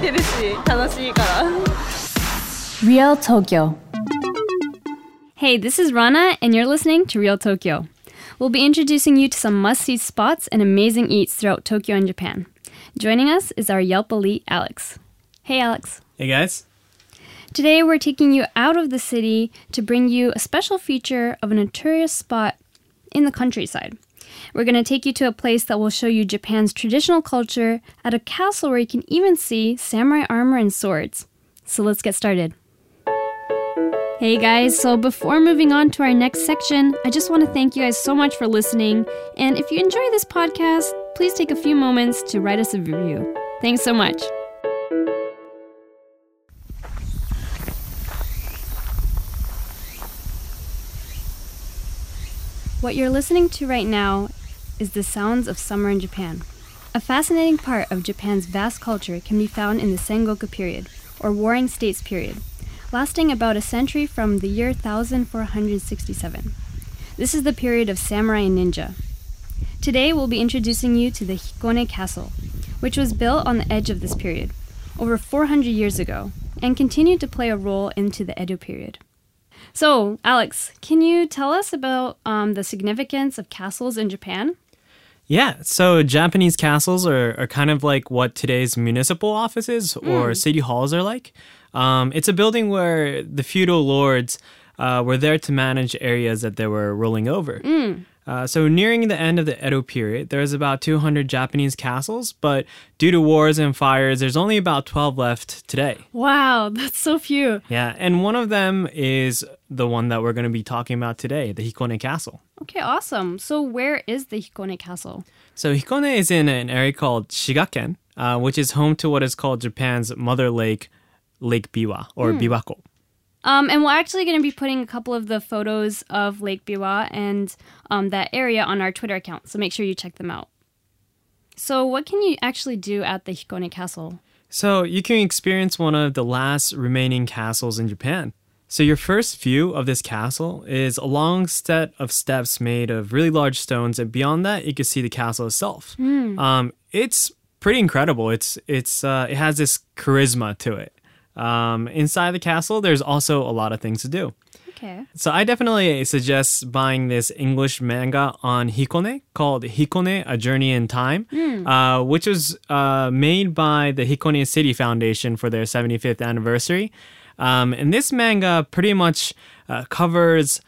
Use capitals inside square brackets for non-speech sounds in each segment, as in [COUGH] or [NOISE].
てるし楽しいから Real Tokyo. Hey, this is Rana, and you're listening to Real Tokyo. We'll be introducing you to some must see spots and amazing eats throughout Tokyo and Japan. Joining us is our Yelp elite, Alex. Hey, Alex. Hey guys. Today, we're taking you out of the city to bring you a special feature of a notorious spot in the countryside. We're going to take you to a place that will show you Japan's traditional culture at a castle where you can even see samurai armor and swords. So let's get started. Hey guys, so before moving on to our next section, I just want to thank you guys so much for listening. And if you enjoy this podcast, please take a few moments to write us a review. Thanks so much. What you're listening to right now is the sounds of summer in Japan. A fascinating part of Japan's vast culture can be found in the Sengoku period, or Warring States period, lasting about a century from the year 1467. This is the period of samurai and ninja. Today we'll be introducing you to the Hikone Castle, which was built on the edge of this period, over 400 years ago, and continued to play a role into the Edo period. So, Alex, can you tell us about um, the significance of castles in Japan? Yeah, so Japanese castles are, are kind of like what today's municipal offices or city halls are like. Um, it's a building where the feudal lords uh, were there to manage areas that they were ruling over. Uh, so nearing the end of the Edo period, there's about 200 Japanese castles, but due to wars and fires, there's only about 12 left today. Wow, that's so few. Yeah, and one of them is the one that we're going to be talking about today, the Hikone Castle. Okay, awesome. So, where is the Hikone Castle? So Hikone is in an area called Shigaken, uh, which is home to what is called Japan's mother lake, Lake Biwa or Biwako. Um, and we're actually going to be putting a couple of the photos of Lake Biwa and um, that area on our Twitter account, so make sure you check them out. So, what can you actually do at the Hikone Castle? So you can experience one of the last remaining castles in Japan. So your first view of this castle is a long set of steps made of really large stones, and beyond that, you can see the castle itself. Um, it's pretty incredible. It's it's uh, it has this charisma to it. Um, inside the castle, there's also a lot of things to do. Okay. So I definitely suggest buying this English manga on Hikone called Hikone: A Journey in Time, uh, which was uh, made by the Hikone City Foundation for their 75th anniversary. Um, and this manga pretty much uh, covers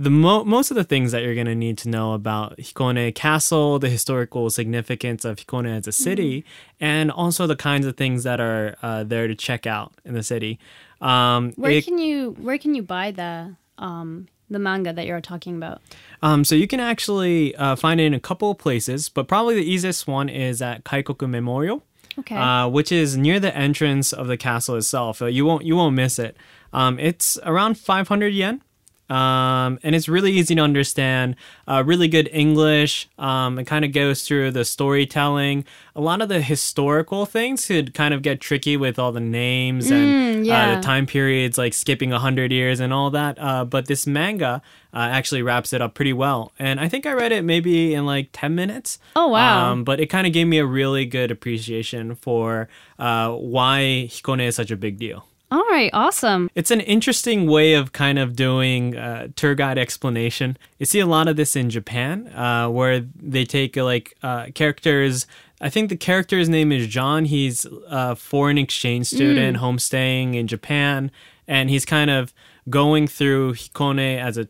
the mo- most of the things that you're going to need to know about Hikone Castle, the historical significance of Hikone as a city, and also the kinds of things that are uh, there to check out in the city. Um, Where it- can you where can you buy the um, the manga that you're talking about? Um, so you can actually uh, find it in a couple of places, but probably the easiest one is at Kaikoku Memorial, Okay. uh, which is near the entrance of the castle itself. Uh, you won't you won't miss it. Um, it's around 500 yen. Um, and it's really easy to understand. Uh, really good English. Um, it kind of goes through the storytelling. A lot of the historical things could kind of get tricky with all the names and uh, yeah. the time periods, like skipping 100 years and all that. Uh, but this manga uh, actually wraps it up pretty well. And I think I read it maybe in like 10 minutes. Oh, wow. Um, but it kind of gave me a really good appreciation for uh, why Hikone is such a big deal. All right, awesome. It's an interesting way of kind of doing uh, tour guide explanation. You see a lot of this in Japan, uh, where they take like uh, characters. I think the character's name is John. He's a foreign exchange student, homestaying in Japan, and he's kind of going through Hikone as a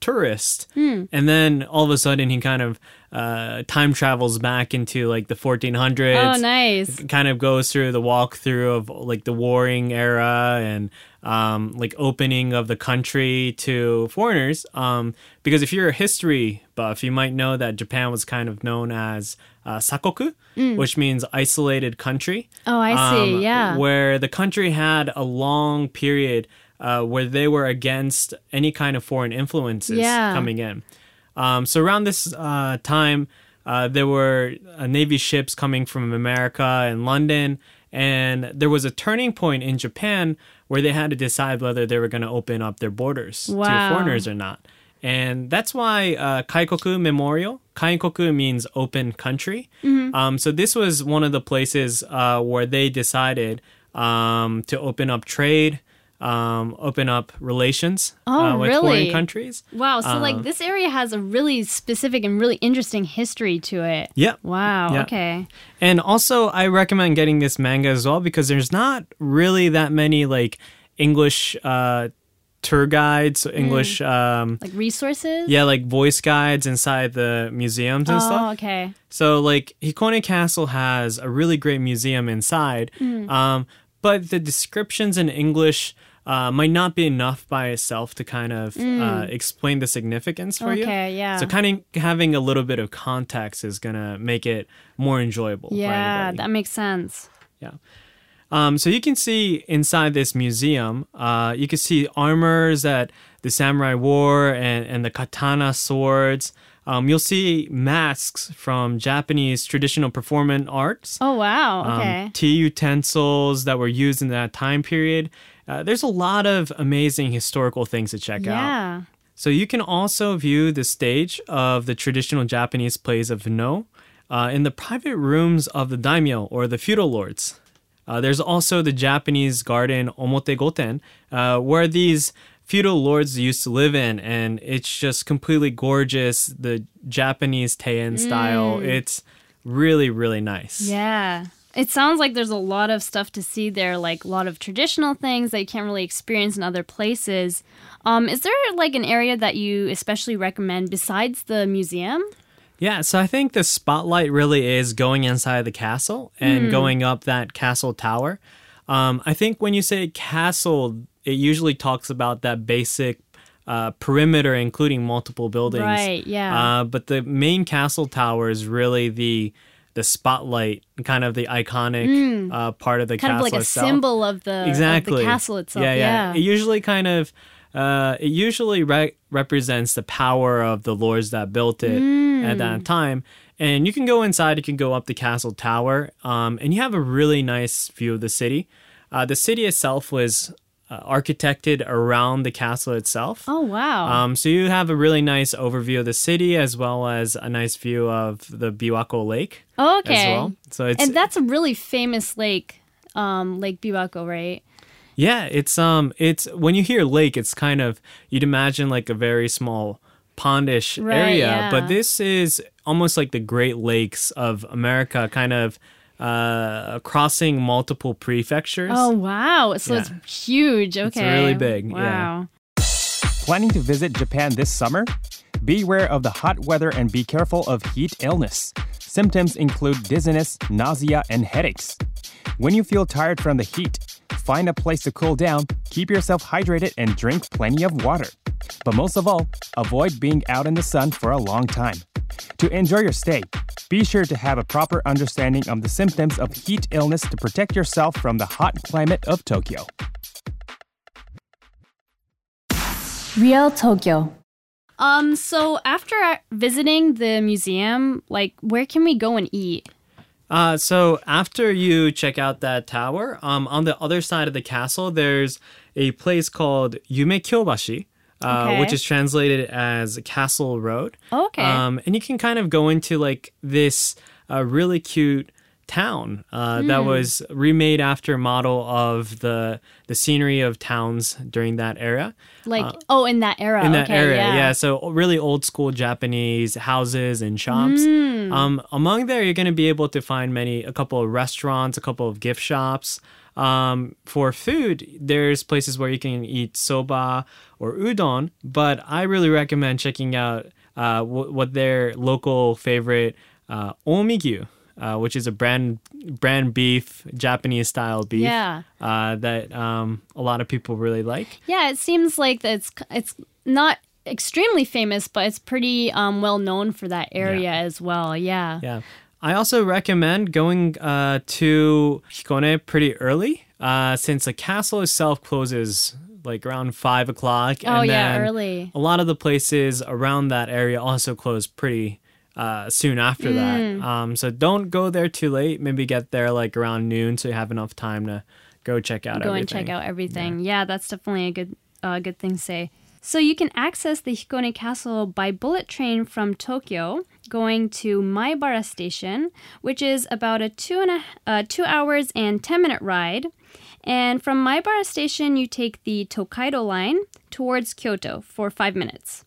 tourist, and then all of a sudden he kind of uh, time travels back into like the 1400s Oh, nice. kind of goes through the walkthrough of like the warring era and um, like opening of the country to foreigners. Um, because if you're a history buff, you might know that Japan was kind of known as uh, sakoku, which means isolated country. Oh, I see. Um, yeah. Where the country had a long period uh, where they were against any kind of foreign influences Yeah. coming in. Um, so around this uh, time, uh, there were uh, Navy ships coming from America and London, and there was a turning point in Japan where they had to decide whether they were going to open up their borders Wow. to foreigners or not. And that's why uh, Kaikoku Memorial, Kaikoku means open country. Um, so this was one of the places uh, where they decided um, to open up trade, um, open up relations Oh, uh, with really? foreign countries. Wow. So, like, this area has a really specific and really interesting history to it. Yeah. Wow. Yeah. Okay. And also, I recommend getting this manga as well because there's not really that many like English uh, tour guides, English, um, Like resources? yeah, like voice guides inside the museums and Oh, stuff. okay. So, like, Hikone Castle has a really great museum inside, Mm. um, but the descriptions in English. Uh, might not be enough by itself to kind of uh, explain the significance for you. Mm. Okay, yeah. So, kind of having a little bit of context is gonna make it more enjoyable. Yeah, that makes sense. Yeah. Um, so you can see inside this museum, uh, you can see armors that the samurai wore and, and the katana swords. Um, you'll see masks from Japanese traditional performance arts. Oh, wow. um, Okay. tea utensils that were used in that time period. Uh, there's a lot of amazing historical things to check out. yeah. So you can also view the stage of the traditional Japanese plays of No uh, in the private rooms of the daimyo or the feudal lords. Uh, there's also the Japanese garden Omotegoten, uh, where these feudal lords used to live in, and it's just completely gorgeous. The Japanese Teien style. It's really, really nice. Yeah. It sounds like there's a lot of stuff to see there, like a lot of traditional things that you can't really experience in other places. Um, is there like an area that you especially recommend besides the museum? Yeah, so I think the spotlight really is going inside the castle and going up that castle tower. Um, I think when you say castle, it usually talks about that basic uh, perimeter, including multiple buildings. Right, yeah. Uh, but the main castle tower is really the the spotlight, kind of the iconic uh, part of the Mm. Kind castle of like a itself. symbol of the, of exactly the castle itself. Yeah, Yeah. yeah. It usually kind of uh, it usually re- represents the power of the lords that built it at Mm. that time. And you can go inside. You can go up the castle tower, um, and you have a really nice view of the city. Uh, the city itself was uh, architected around the castle itself. Oh, wow. Um, so you have a really nice overview of the city as well as a nice view of the Biwako Lake okay. as well. So it's And that's a really famous lake, um, Lake Biwako, right? Yeah, it's um it's when you hear lake, it's kind of you'd imagine like a very small pondish Right, area, yeah. but this is almost like the Great Lakes of America, kind of uh crossing multiple prefectures. Oh, wow. So Yeah. it's huge. Okay. really big, yeah. Wow. Planning to visit Japan this summer? Beware of the hot weather and be careful of heat illness. Symptoms include dizziness, nausea, and headaches. When you feel tired from the heat, find a place to cool down, keep yourself hydrated, and drink plenty of water. But most of all, avoid being out in the sun for a long time. To enjoy your stay, be sure to have a proper understanding of the symptoms of heat illness to protect yourself from the hot climate of Tokyo. Real Tokyo. Um, so after visiting the museum, like, where can we go and eat? Uh, so after you check out that tower, um, on the other side of the castle, there's a place called Yume Kyobashi, uh, Okay. which is translated as Castle Road. Okay. Um, and you can kind of go into like this uh, really cute town uh, that Hmm. was remade after model of the the scenery of towns during that era. Like, oh, in that era. uh, In that okay, area, yeah. yeah. So really old school Japanese houses and shops. Hmm. Um, among there, you're going to be able to find many, a couple of restaurants, a couple of gift shops. Um, for food, there's places where you can eat soba or udon, but I really recommend checking out uh, w- what their local favorite uh, omigyu. Uh, which is a brand brand beef Japanese style beef Yeah. uh, that um, a lot of people really like. Yeah, it seems like it's it's not extremely famous, but it's pretty um, well known for that area as well. Yeah. Yeah. I also recommend going uh, to Hikone pretty early uh, since the castle itself closes like around five o'clock. Oh, and yeah, then early. A lot of the places around that area also close pretty uh, soon after Mm. that. Um, so don't go there too late. Maybe get there like around noon so you have enough time to go check out Go everything. and check out everything. Yeah, that's definitely a good uh, good thing to say. So you can access the Hikone Castle by bullet train from Tokyo, going to Maibara Station, which is about a two and a uh, two hours and ten minute ride. And from Maibara Station, you take the Tokaido line towards Kyoto for five minutes.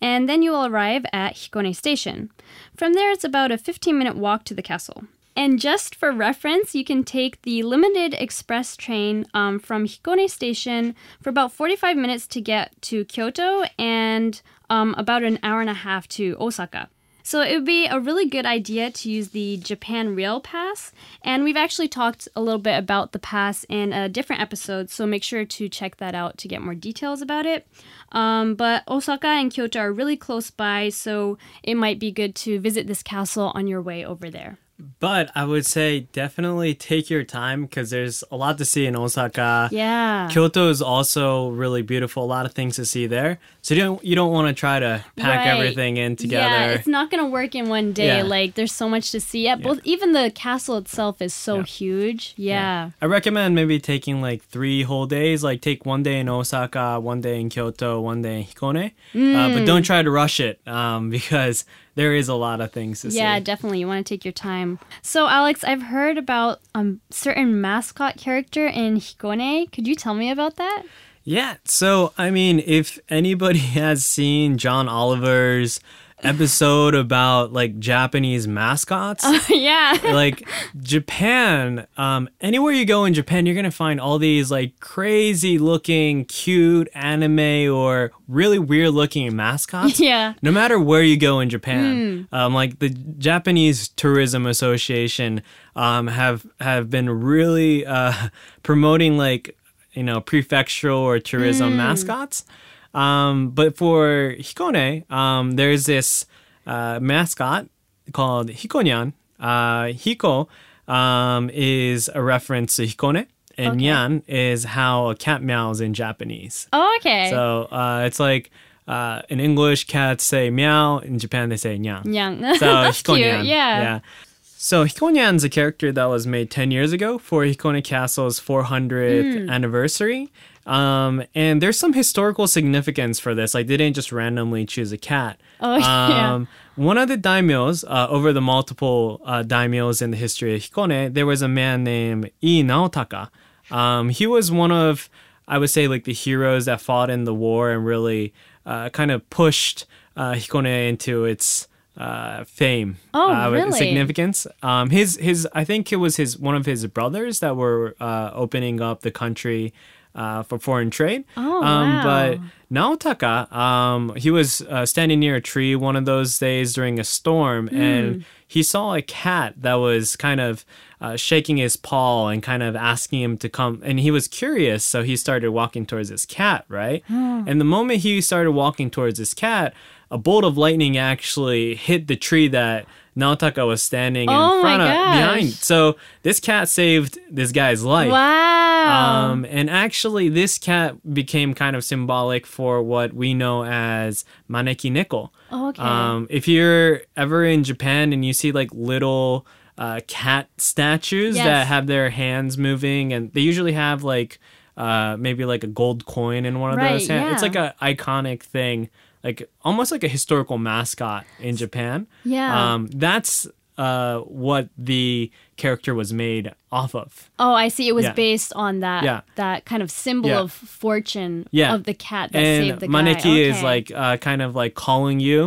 And then you will arrive at Hikone Station. From there, it's about a 15 minute walk to the castle. And just for reference, you can take the limited express train um, from Hikone Station for about 45 minutes to get to Kyoto and um, about an hour and a half to Osaka. So it would be a really good idea to use the Japan Rail Pass. And we've actually talked a little bit about the pass in a different episode, so make sure to check that out to get more details about it. Um, but Osaka and Kyoto are really close by, so it might be good to visit this castle on your way over there. But I would say definitely take your time because there's a lot to see in Osaka. Yeah. Kyoto is also really beautiful. A lot of things to see there. So you don't you don't want to try to pack Right. everything in together. Yeah, it's not gonna work in one day. Yeah. Like there's so much to see. Yeah, both even the castle itself is so Yeah. huge. Yeah. I recommend maybe taking like three whole days. Like take one day in Osaka, one day in Kyoto, one day in Hikone. Uh, Mm. but don't try to rush it um, [LAUGHS] because there is a lot of things to Yeah, see. definitely. You want to take your time. So, Alex, I've heard about a um, certain mascot character in Hikone. Could you tell me about that? Yeah. So, I mean, if anybody [LAUGHS] has seen John Oliver's episode about like Japanese mascots, [LAUGHS] yeah. like Japan, um, anywhere you go in Japan, you're gonna find all these like crazy looking, cute anime or really weird looking mascots. [LAUGHS] Yeah. No matter where you go in Japan, um, like the Japanese Tourism Association um, have have been really uh, [LAUGHS] promoting like you know prefectural or tourism mascots. Um, but for Hikone, um, there's this uh, mascot called Hikonyan. Uh, Hiko um, is a reference to Hikone, and Okay. Nyan is how a cat meows in Japanese. Oh, okay. So uh, it's like uh, in English, cats say meow. In Japan, they say nyan. Young. So [LAUGHS] That's cute. Hikonyan. Yeah. So Hikonyan's a character that was made 10 years ago for Hikone Castle's 400th Hmm. anniversary. Um, and there's some historical significance for this. I didn't just randomly choose a cat. Oh, [LAUGHS] yeah. Um, one of the daimyos, uh, over the multiple uh, daimyos in the history of Hikone, there was a man named Ii Naotaka. Um, he was one of, I would say, like the heroes that fought in the war and really uh, kind of pushed uh, Hikone into its uh, fame. Oh, uh, really? Significance. Um, his his I think it was his one of his brothers that were uh, opening up the country uh, for foreign trade. Oh, um, wow. But Naotaka, um, he was uh, standing near a tree one of those days during a storm, Hmm. and he saw a cat that was kind of uh, shaking his paw and kind of asking him to come. And he was curious, so he started walking towards this cat, right? And the moment he started walking towards this cat, a bolt of lightning actually hit the tree that Naotaka was standing Oh in front of gosh. behind. So this cat saved this guy's life. Wow. Um, and actually, this cat became kind of symbolic for what we know as maneki neko. Oh, okay. Um, if you're ever in Japan and you see like little uh, cat statues Yes. that have their hands moving, and they usually have like uh, maybe like a gold coin in one of Right, those hands. It's like an iconic thing, like almost like a historical mascot in Japan. Yeah. Um, that's uh, what the character was made off of. oh, I see. It was yeah. based on that Yeah. that kind of symbol Yeah. of fortune Yeah. of the cat that and saved the guy. maneki is Okay. like uh, kind of like calling you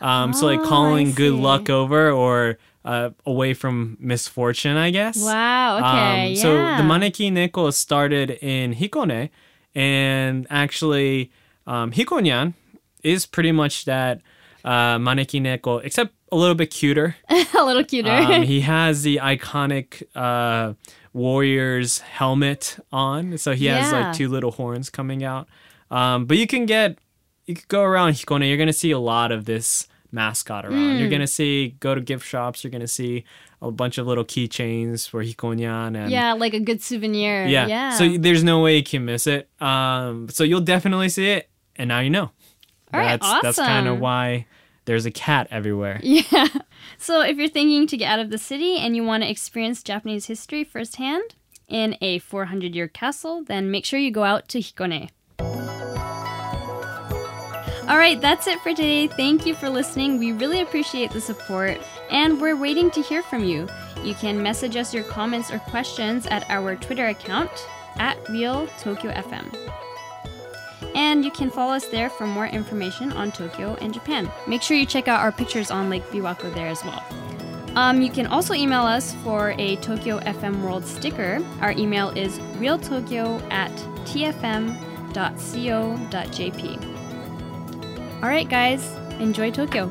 um, so like Oh, calling good luck over or uh, away from misfortune i guess Wow. Okay. Um, yeah. so the maneki neko started in hikone and actually um, hikonyan is pretty much that uh, maneki neko except a little bit cuter [LAUGHS] a little cuter. um, [LAUGHS] he has the iconic uh, warrior's helmet on, so he has Yeah. like two little horns coming out. Um, but you can get, you could go around Hikone. You're gonna see a lot of this mascot around. Hmm. You're gonna see go to gift shops. You're gonna see a bunch of little keychains for Hikonyan and yeah, like a good souvenir. yeah. Yeah. So there's no way you can miss it. Um, so you'll definitely see it, and now you know. All right, that's that's kind of why there's a cat everywhere. [LAUGHS] Yeah. So if you're thinking to get out of the city and you want to experience Japanese history firsthand in a 400 year castle, then make sure you go out to Hikone. All right, that's it for today. Thank you for listening. We really appreciate the support, and we're waiting to hear from you. You can message us your comments or questions at our Twitter account at Real Tokyo FM. And you can follow us there for more information on Tokyo and Japan. Make sure you check out our pictures on Lake Biwako there as well. Um, you can also email us for a Tokyo FM World sticker. Our email is realtokyo at tfm.co.jp. All right, guys, enjoy Tokyo.